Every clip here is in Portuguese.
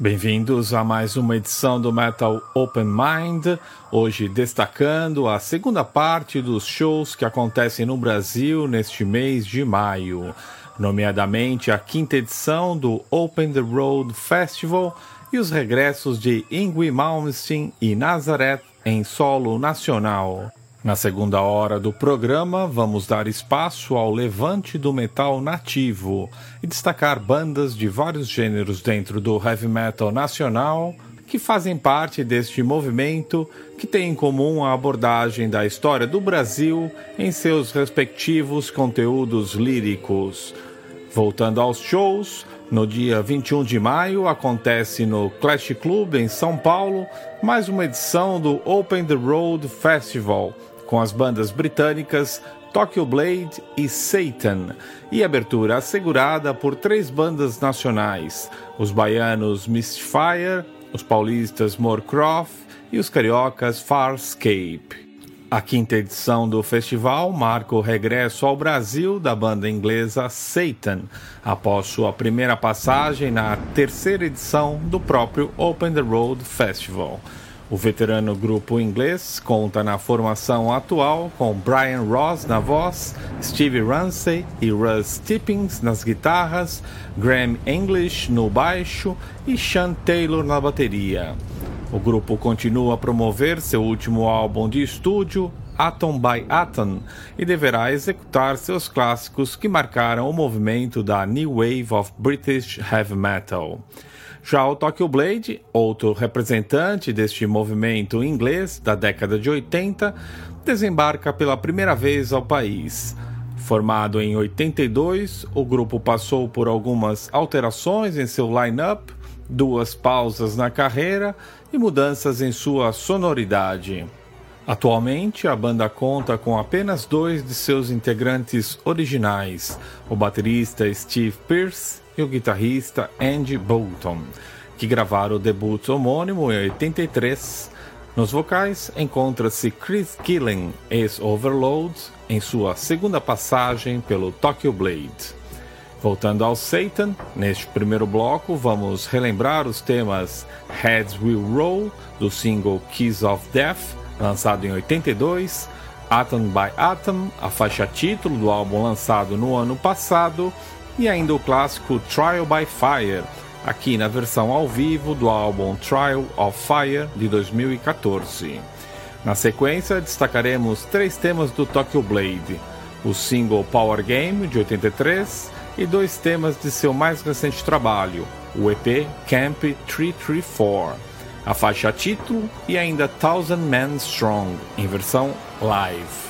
Bem-vindos a mais uma edição do Metal Open Mind. Hoje destacando a segunda parte dos shows que acontecem no Brasil neste mês de maio, nomeadamente a quinta edição do Open the Road Festival e os regressos de Ingrid Malmsteen e Nazareth em solo nacional. Na segunda hora do programa, vamos dar espaço ao levante do metal nativo e destacar bandas de vários gêneros dentro do heavy metal nacional que fazem parte deste movimento que tem em comum a abordagem da história do Brasil em seus respectivos conteúdos líricos. Voltando aos shows, no dia 21 de maio acontece no Clash Club em São Paulo mais uma edição do Open the Road Festival com as bandas britânicas Tokyo Blade e Satan, e abertura assegurada por três bandas nacionais: os baianos Mistfire, os paulistas Moorcroft e os cariocas Farscape. A quinta edição do festival marca o regresso ao Brasil da banda inglesa Satan, após sua primeira passagem na terceira edição do próprio Open the Road Festival. O veterano grupo inglês conta na formação atual com Brian Ross na voz, Steve Ramsey e Russ Tippings nas guitarras, Graham English no baixo e Sean Taylor na bateria. O grupo continua a promover seu último álbum de estúdio, Atom by Atom, e deverá executar seus clássicos que marcaram o movimento da New Wave of British Heavy Metal. Já o Tokyo Blade, outro representante deste movimento inglês da década de 80, desembarca pela primeira vez ao país. Formado em 82, o grupo passou por algumas alterações em seu line-up, duas pausas na carreira e mudanças em sua sonoridade. Atualmente, a banda conta com apenas dois de seus integrantes originais, o baterista Steve Pierce e o guitarrista Andy Bolton, que gravaram o debut homônimo em 83. Nos vocais encontra-se Chris Gillen, ex-Overload, em sua segunda passagem pelo Tokyo Blade. Voltando ao Satan, neste primeiro bloco vamos relembrar os temas Heads Will Roll, do single Keys of Death, lançado em 82, Atom by Atom, a faixa título do álbum lançado no ano passado, e ainda o clássico Trial by Fire, aqui na versão ao vivo do álbum Trial of Fire de 2014. Na sequência, destacaremos três temas do Tokyo Blade: o single Power Game de 83 e dois temas de seu mais recente trabalho, o EP Camp 334, a faixa título e ainda Thousand Men Strong, em versão live.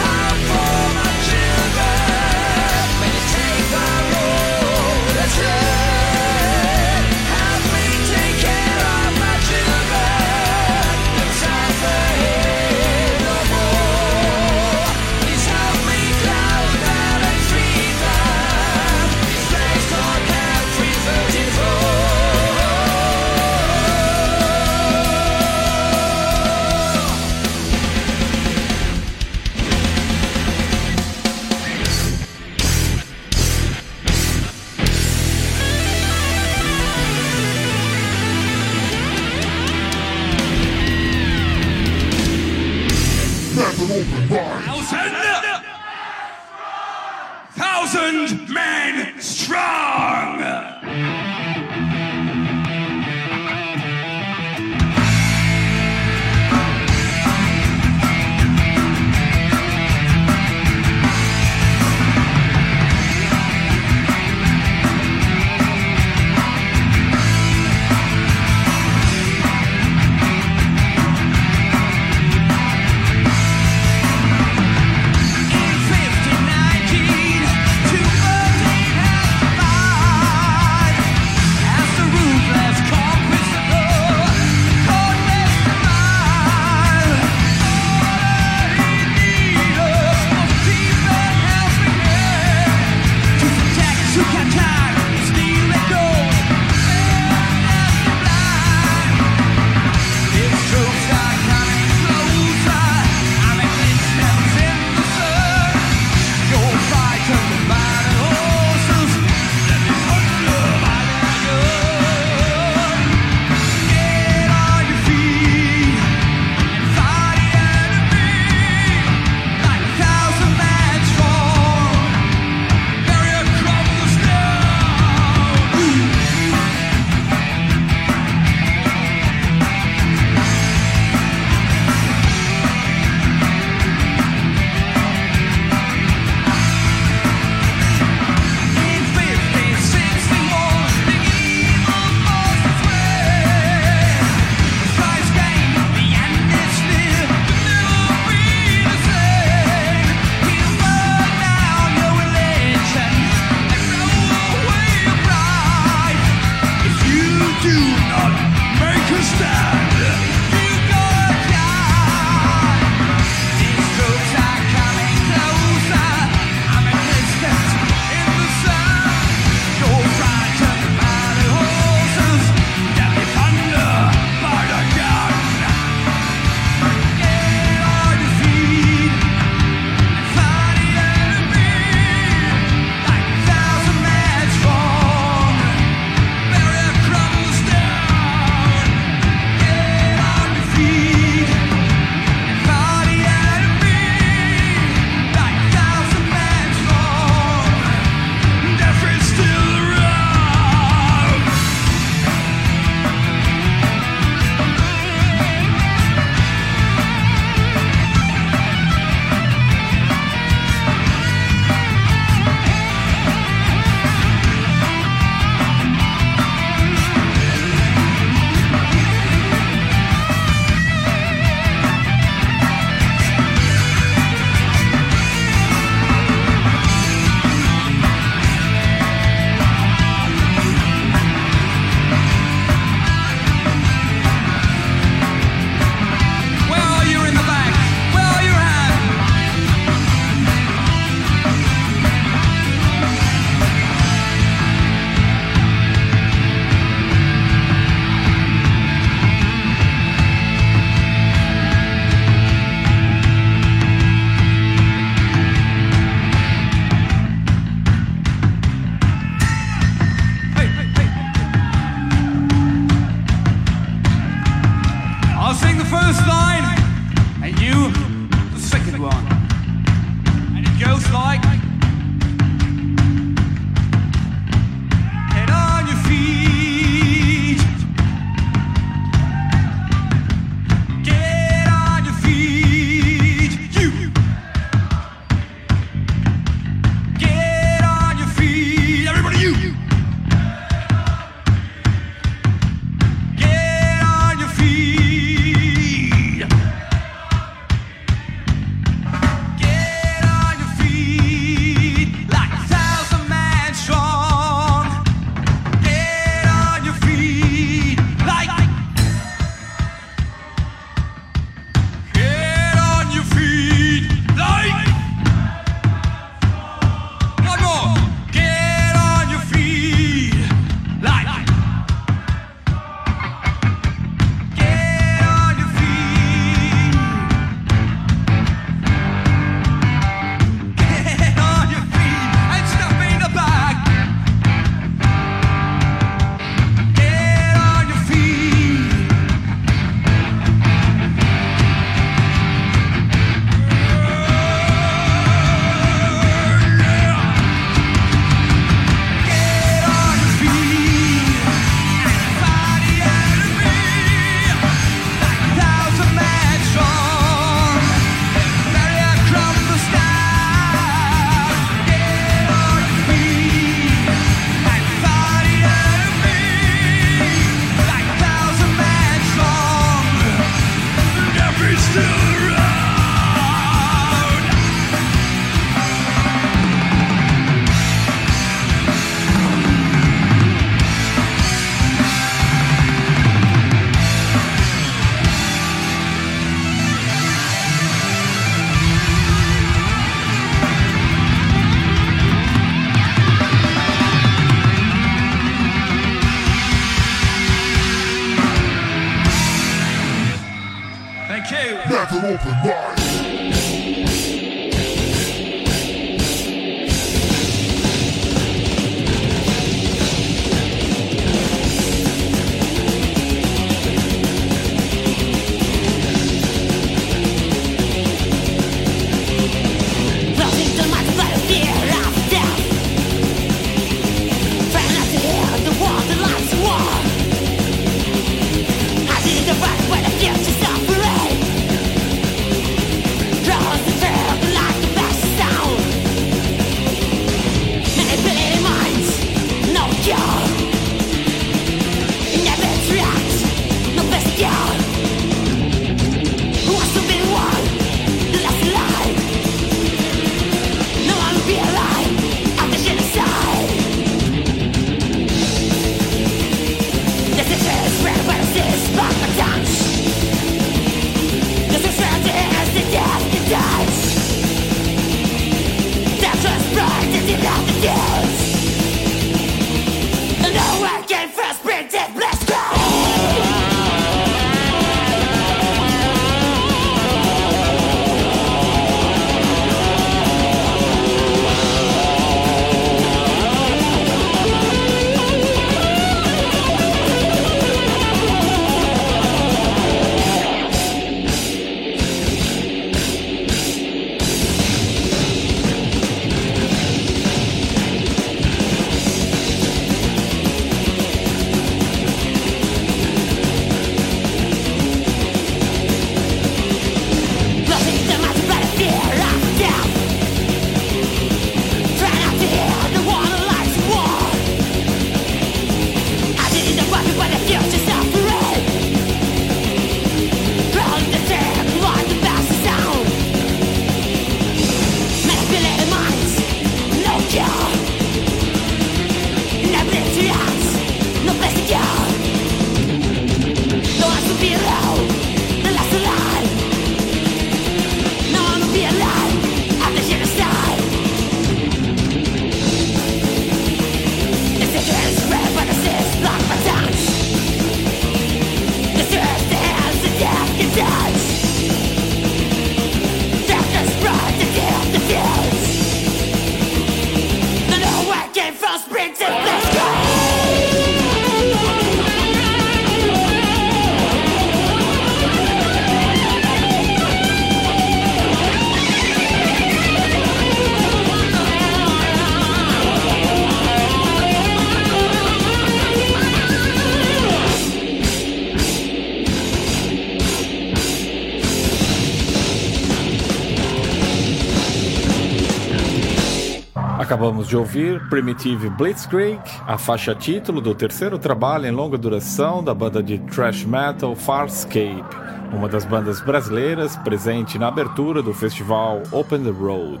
Acabamos de ouvir Primitive Blitzkrieg, a faixa título do terceiro trabalho em longa duração da banda de thrash metal Farscape, uma das bandas brasileiras presente na abertura do festival Open the Road.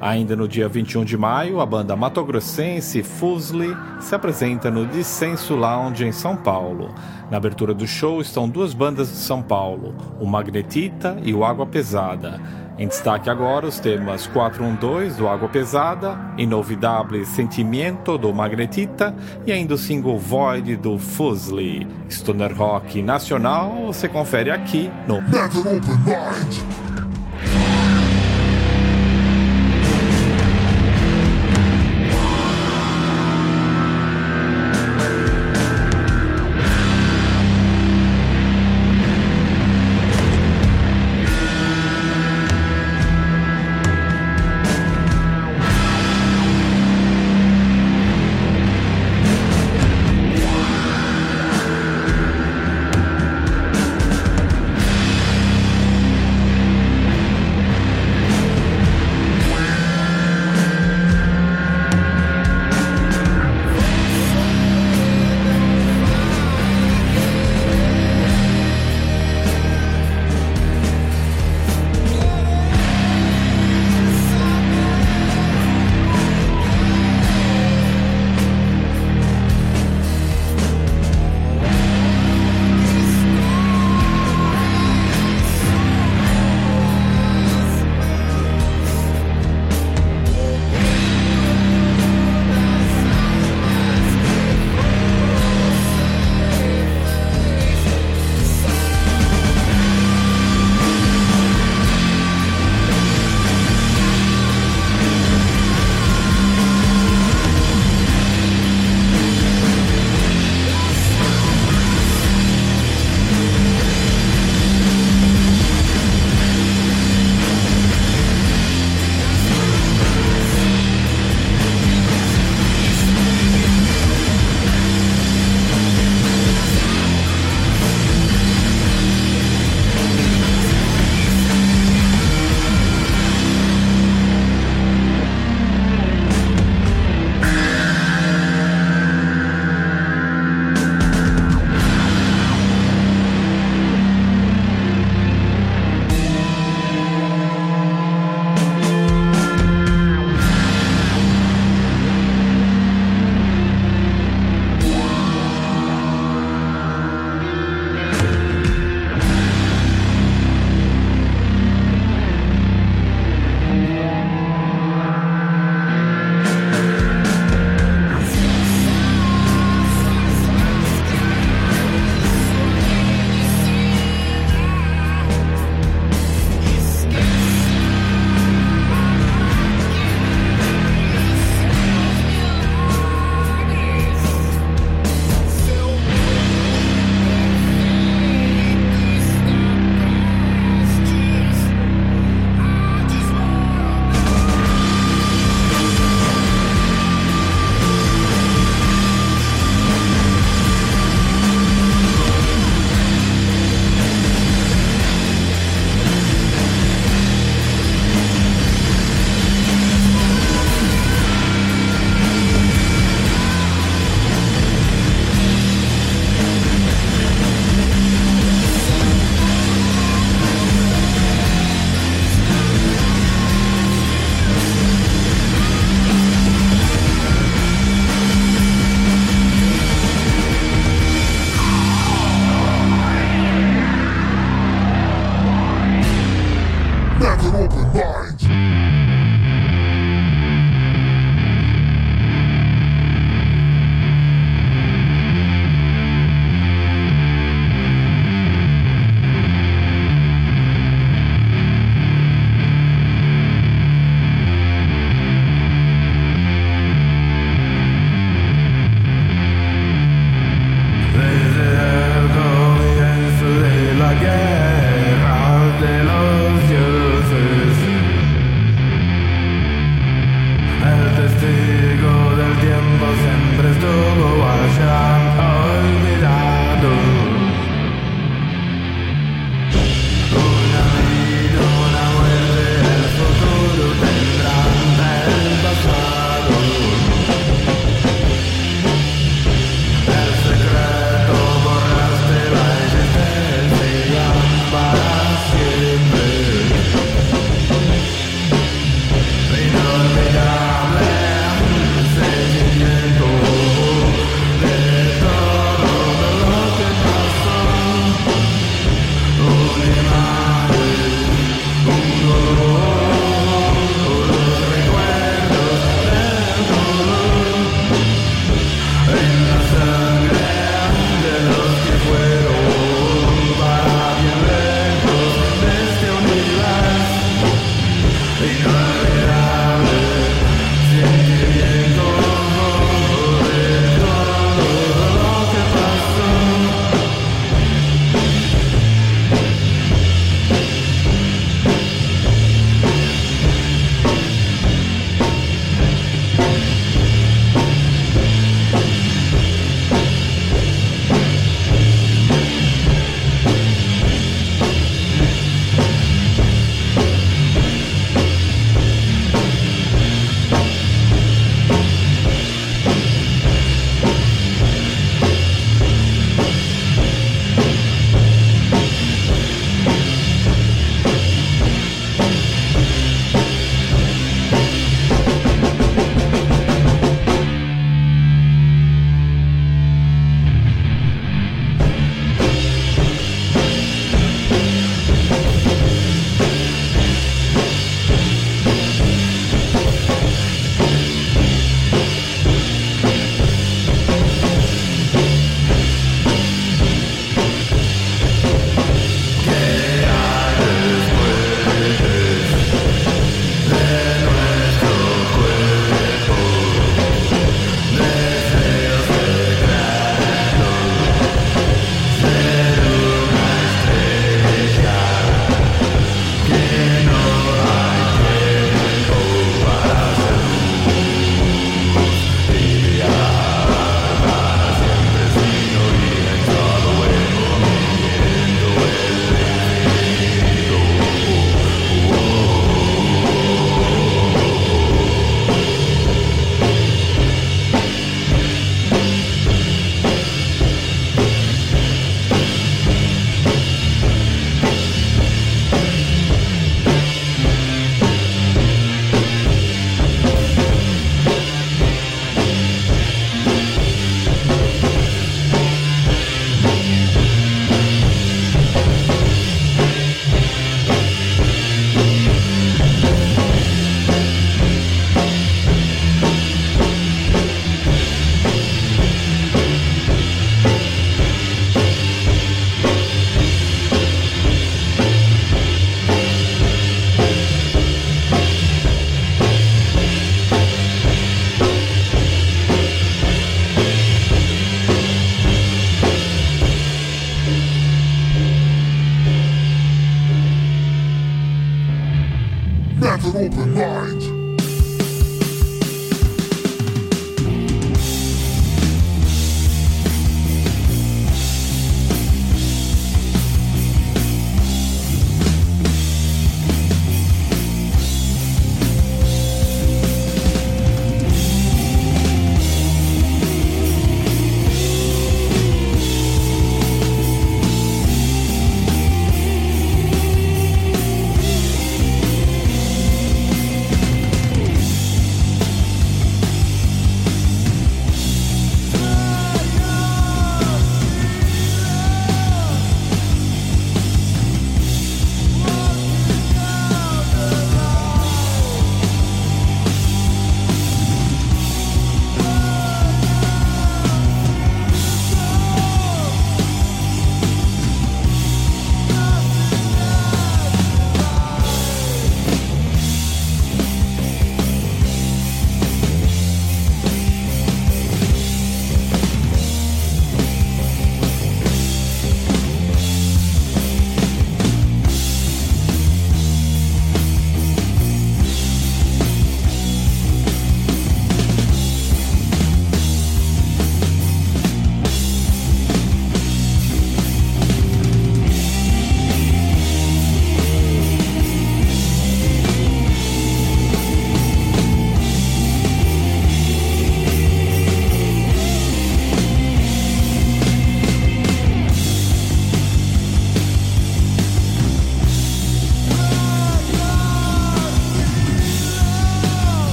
Ainda no dia 21 de maio, a banda matogrossense Fusli se apresenta no Dissenso Lounge em São Paulo. Na abertura do show estão duas bandas de São Paulo, o Magnetita e o Água Pesada. Em destaque agora os temas 412 do Água Pesada, Inovidable Sentimento do Magnetita e ainda o single Void do Fusli. Stoner Rock Nacional você confere aqui no Never Open Mind.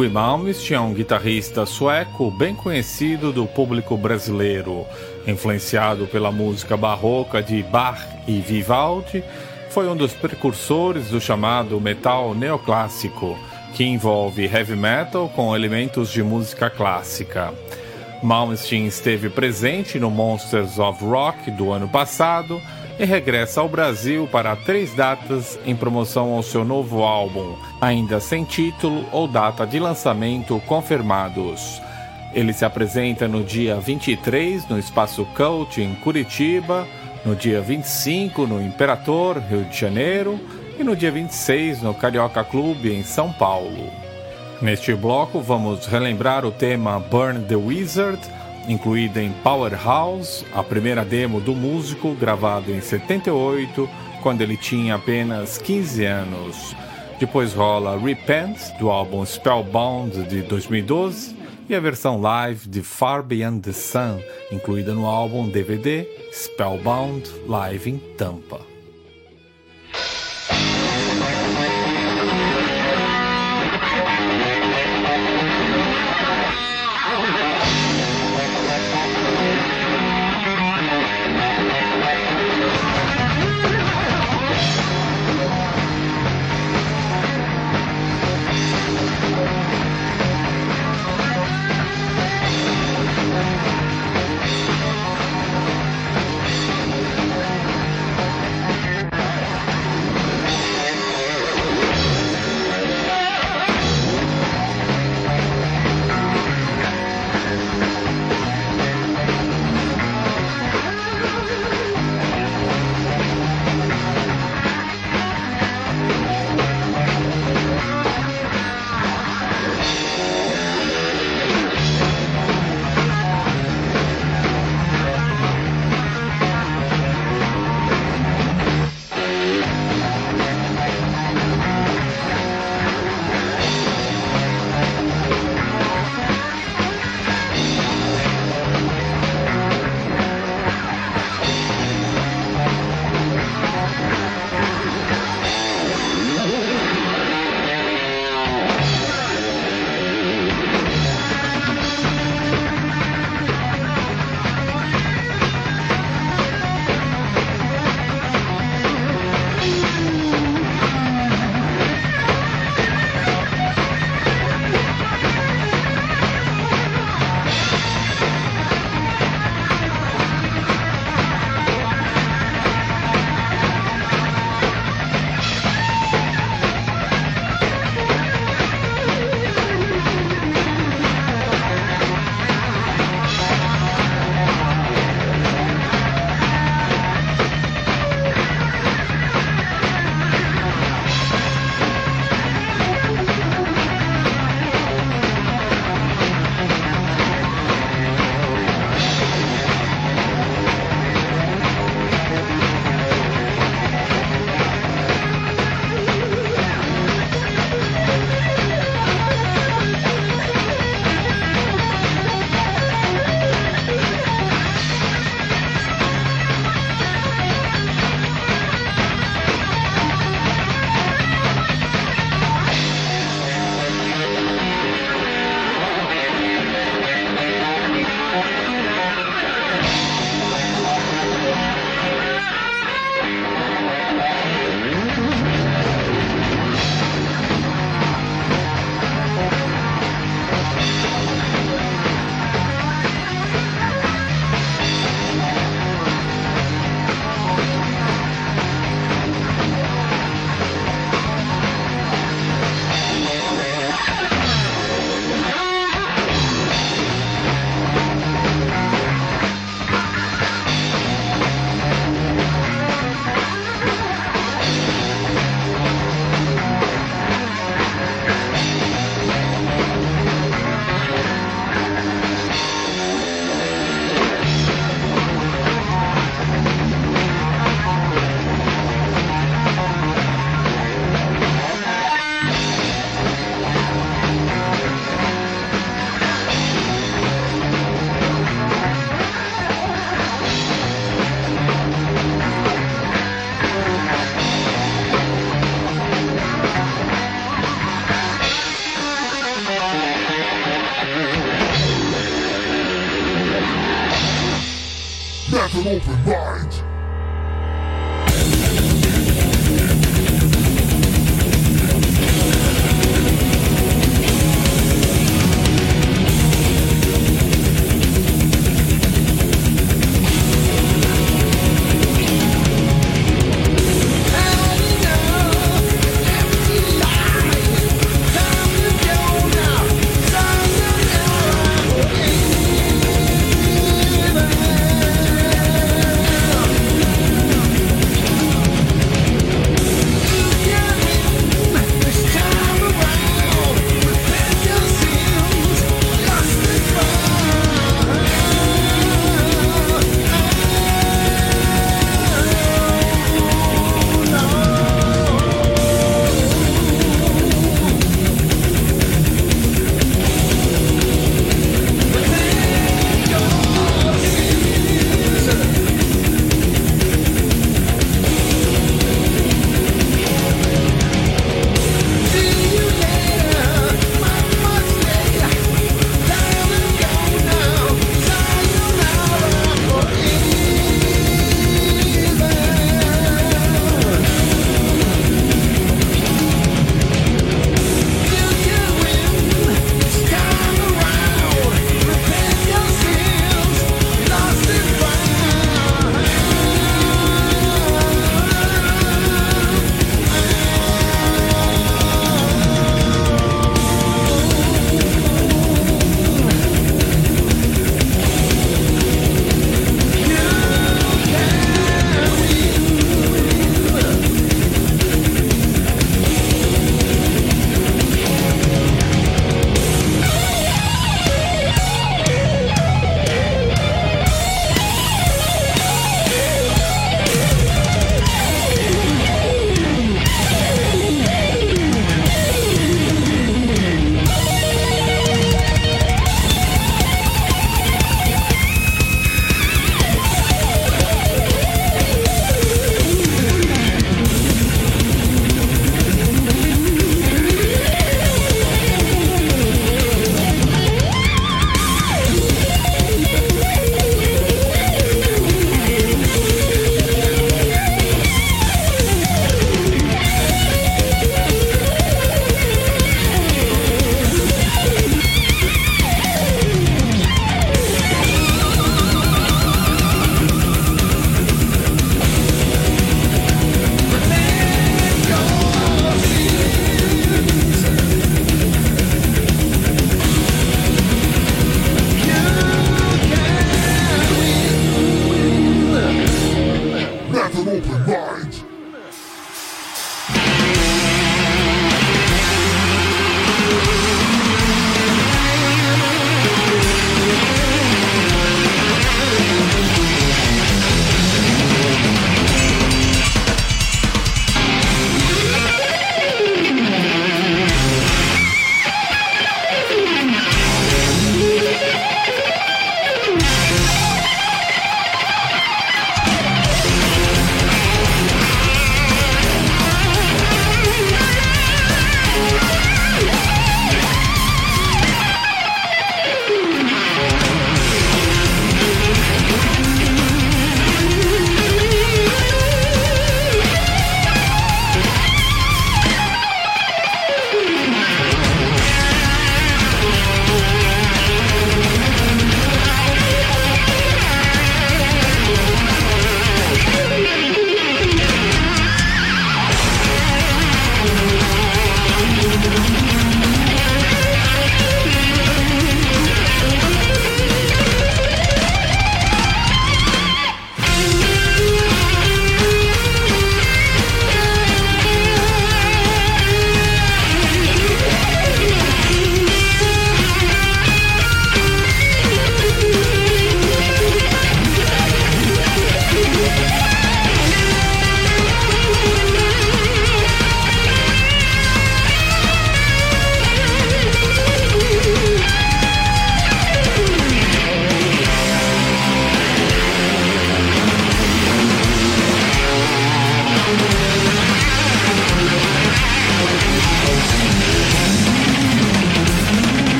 Yngwie Malmsteen é um guitarrista sueco bem conhecido do público brasileiro. Influenciado pela música barroca de Bach e Vivaldi, foi um dos precursores do chamado metal neoclássico, que envolve heavy metal com elementos de música clássica. Malmsteen esteve presente no Monsters of Rock do ano passado e regressa ao Brasil para três datas em promoção ao seu novo álbum, ainda sem título ou data de lançamento confirmados. Ele se apresenta no dia 23 no Espaço Cult em Curitiba, no dia 25 no Imperator, Rio de Janeiro, e no dia 26 no Carioca Clube em São Paulo. Neste bloco vamos relembrar o tema Burn the Wizard incluída em Powerhouse, a primeira demo do músico, gravado em 78, quando ele tinha apenas 15 anos. Depois rola Repent, do álbum Spellbound de 2012, e a versão live de Far Beyond the Sun, incluída no álbum DVD Spellbound Live em Tampa.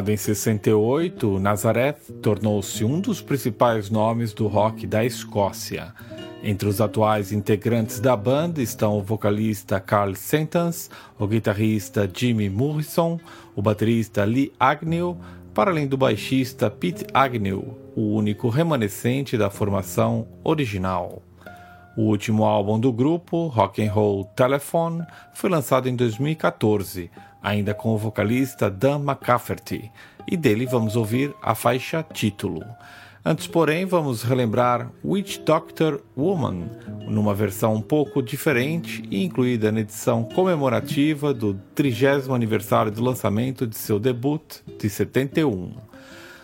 Formado em 68, Nazareth tornou-se um dos principais nomes do rock da Escócia. Entre os atuais integrantes da banda estão o vocalista Carl Sentance, o guitarrista Jimmy Morrison, o baterista Lee Agnew, para além do baixista Pete Agnew, o único remanescente da formação original. O último álbum do grupo, Rock and Roll Telephone, foi lançado em 2014, ainda com o vocalista Dan McCafferty, e dele vamos ouvir a faixa título. Antes, porém, vamos relembrar Witch Doctor Woman, numa versão um pouco diferente e incluída na edição comemorativa do 30 aniversário do lançamento de seu debut de 71.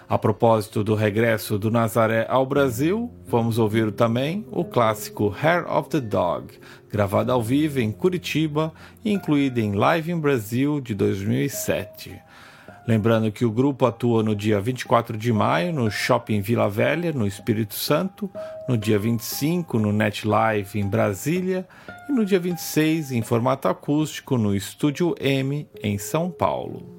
A propósito do regresso do Nazaré ao Brasil, vamos ouvir também o clássico Hair of the Dog, gravado ao vivo em Curitiba e incluído em Live in Brasil de 2007. Lembrando que o grupo atua no dia 24 de maio no Shopping Vila Velha, no Espírito Santo, no dia 25 no Net Live em Brasília e no dia 26 em formato acústico no Estúdio M em São Paulo.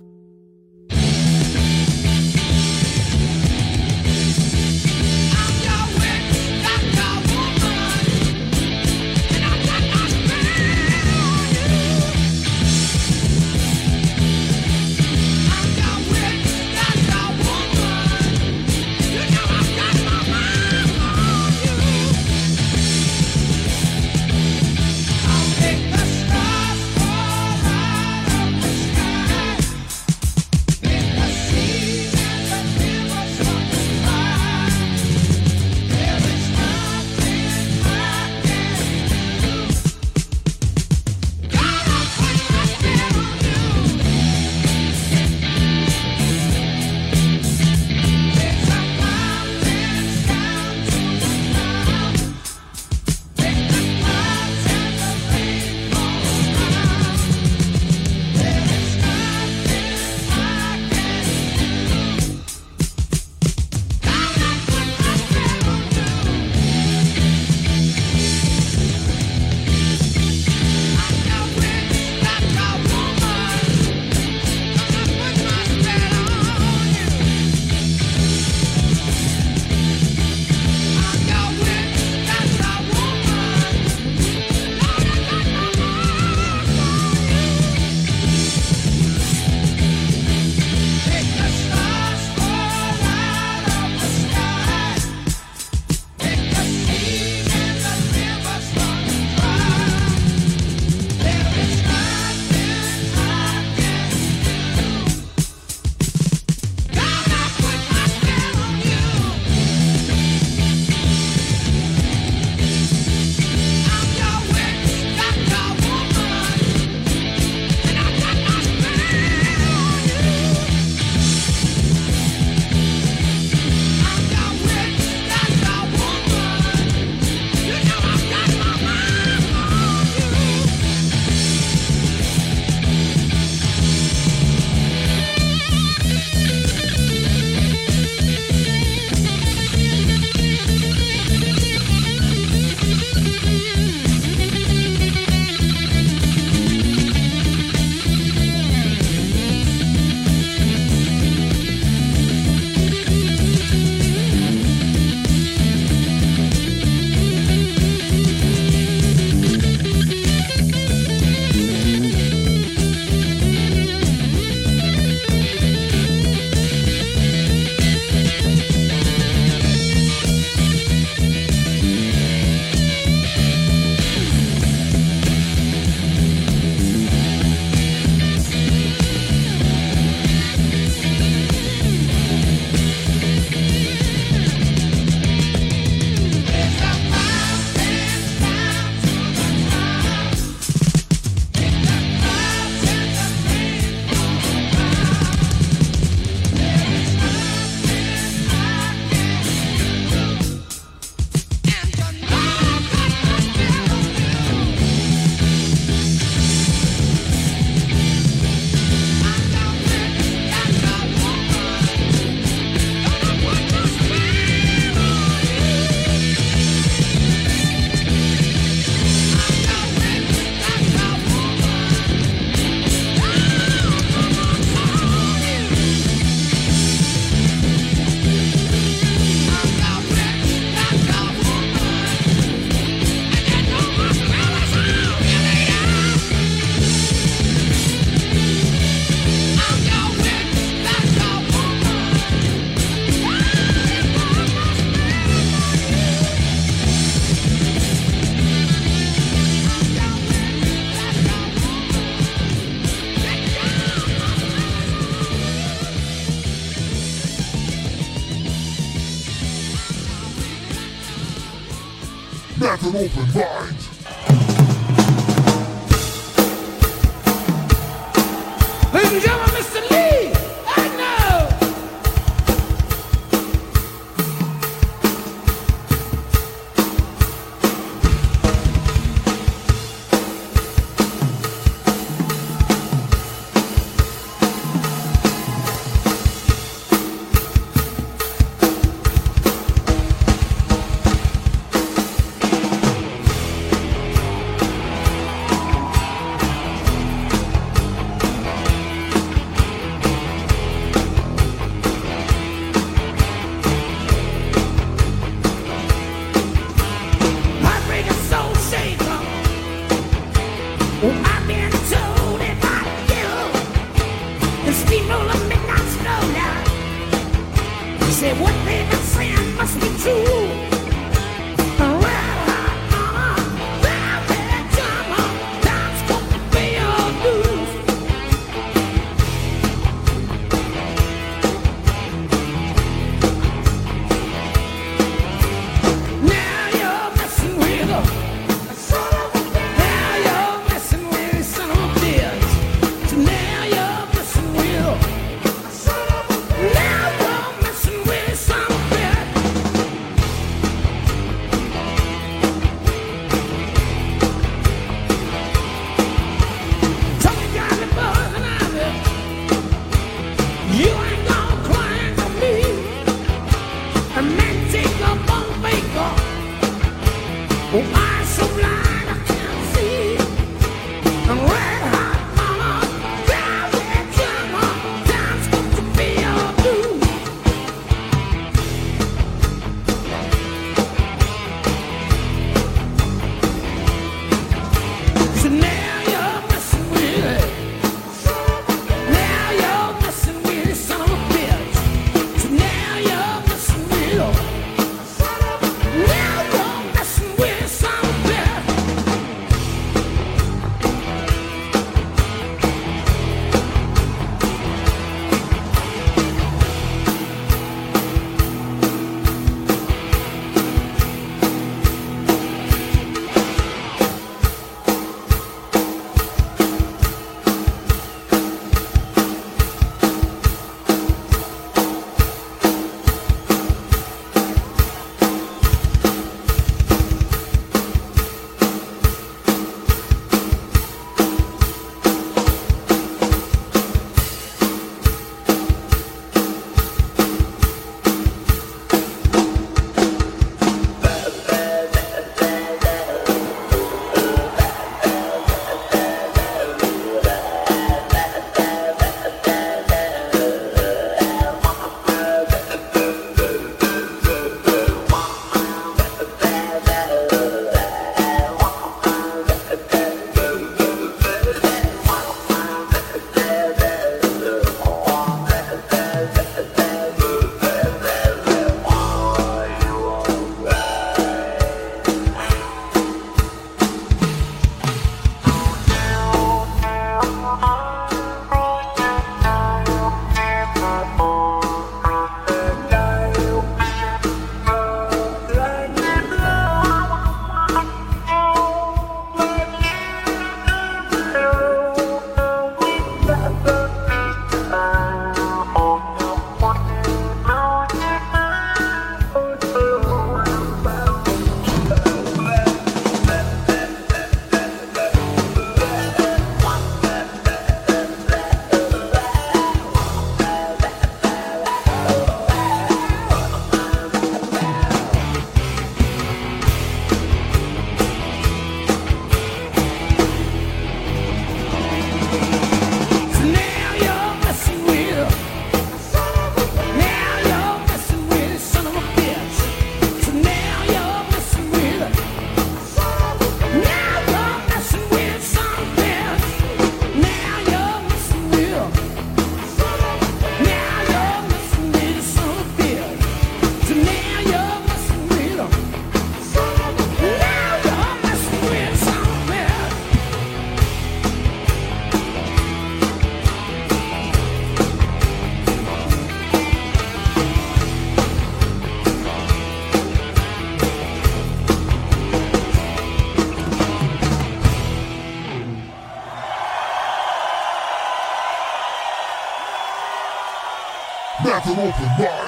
Metal Open Mind.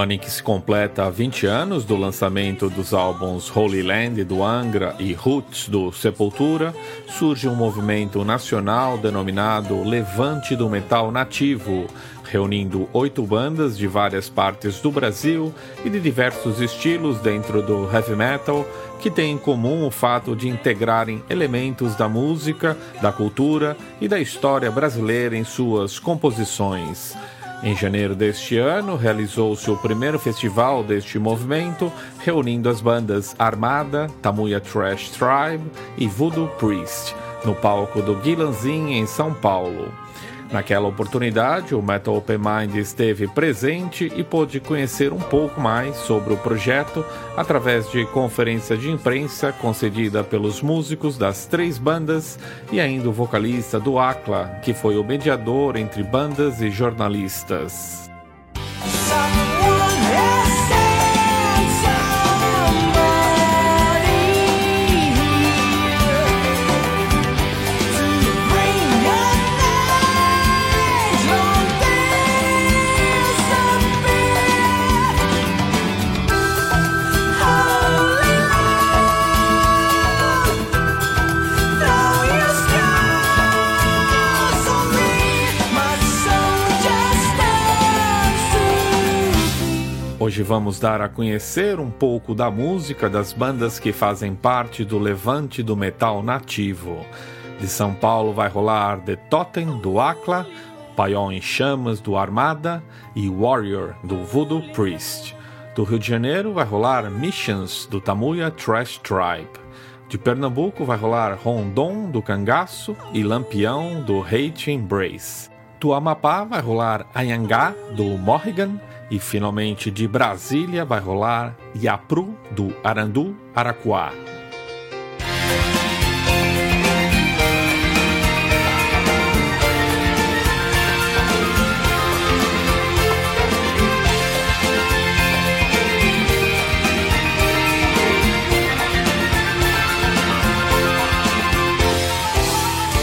Ano em que se completa 20 anos do lançamento dos álbuns Holy Land do Angra e Roots do Sepultura, surge um movimento nacional denominado Levante do Metal Nativo, reunindo oito bandas de várias partes do Brasil e de diversos estilos dentro do heavy metal, que têm em comum o fato de integrarem elementos da música, da cultura e da história brasileira em suas composições. Em janeiro deste ano, realizou-se o primeiro festival deste movimento, reunindo as bandas Armada, Tamuya Trash Tribe e Voodoo Priest, no palco do Guilanzin, em São Paulo. Naquela oportunidade, o Metal Open Mind esteve presente e pôde conhecer um pouco mais sobre o projeto através de conferência de imprensa concedida pelos músicos das três bandas e ainda o vocalista do Acla, que foi o mediador entre bandas e jornalistas. Hoje vamos dar a conhecer um pouco da música das bandas que fazem parte do levante do metal nativo. De São Paulo vai rolar The Totem do Acla, Paiol em Chamas do Armada e Warrior do Voodoo Priest. Do Rio de Janeiro vai rolar Missions do Tamuya Trash Tribe. De Pernambuco vai rolar Rondon do Cangaço e Lampião do Hate Embrace. Do Amapá vai rolar Anhangá do Morrigan e finalmente de Brasília vai rolar Yapru do Arandu Araquá.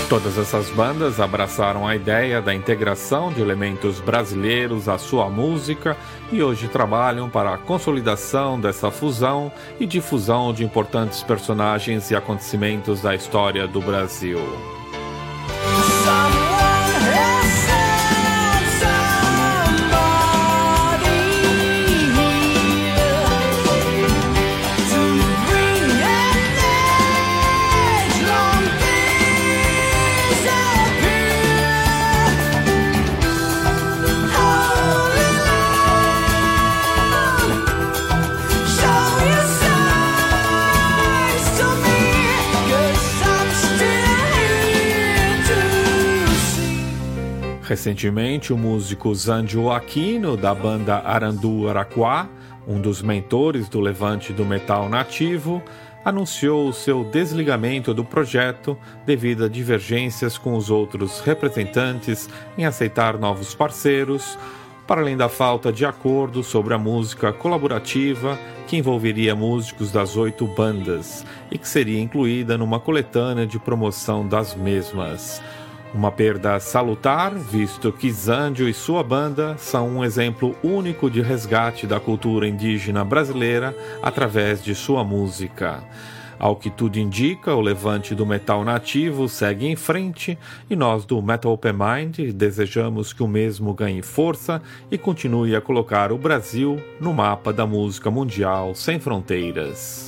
Todas essas bandas abraçaram a ideia da integração de elementos brasileiros à sua música e hoje trabalham para a consolidação dessa fusão e difusão de importantes personagens e acontecimentos da história do Brasil. Recentemente, o músico Zandio Aquino, da banda Arandu Araquá, um dos mentores do levante do metal nativo, anunciou o seu desligamento do projeto devido a divergências com os outros representantes em aceitar novos parceiros, para além da falta de acordo sobre a música colaborativa que envolveria músicos das oito bandas e que seria incluída numa coletânea de promoção das mesmas. Uma perda salutar, visto que Zandio e sua banda são um exemplo único de resgate da cultura indígena brasileira através de sua música. Ao que tudo indica, o levante do metal nativo segue em frente e nós do Metal Open Mind desejamos que o mesmo ganhe força e continue a colocar o Brasil no mapa da música mundial sem fronteiras.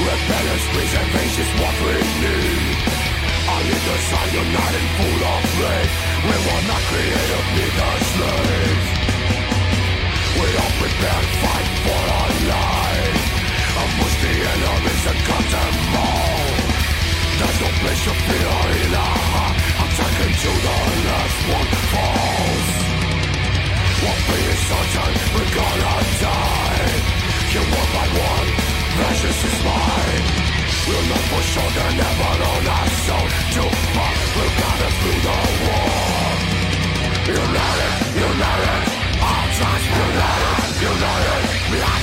Rebellious, reason, vicious, what we need On either side, united, full of faith We will not create a neither slaves We are prepared, to fight for our lives. And push the enemies and cut them all There's no place to fear, in our heart Attack until the last one falls. What be certain, we're gonna die. Kill one by one precious is mine. We'll not for shoulder, never on our soul Too far, we'll gather through the war. United, united, our trust united, united, united.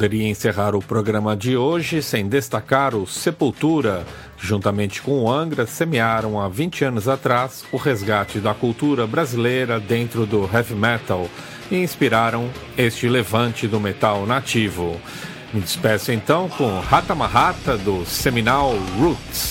Poderia encerrar o programa de hoje sem destacar o Sepultura, que juntamente com o Angra semearam há 20 anos atrás o resgate da cultura brasileira dentro do heavy metal e inspiraram este levante do metal nativo. Me despeço então com Rata Marrata do Seminal Roots.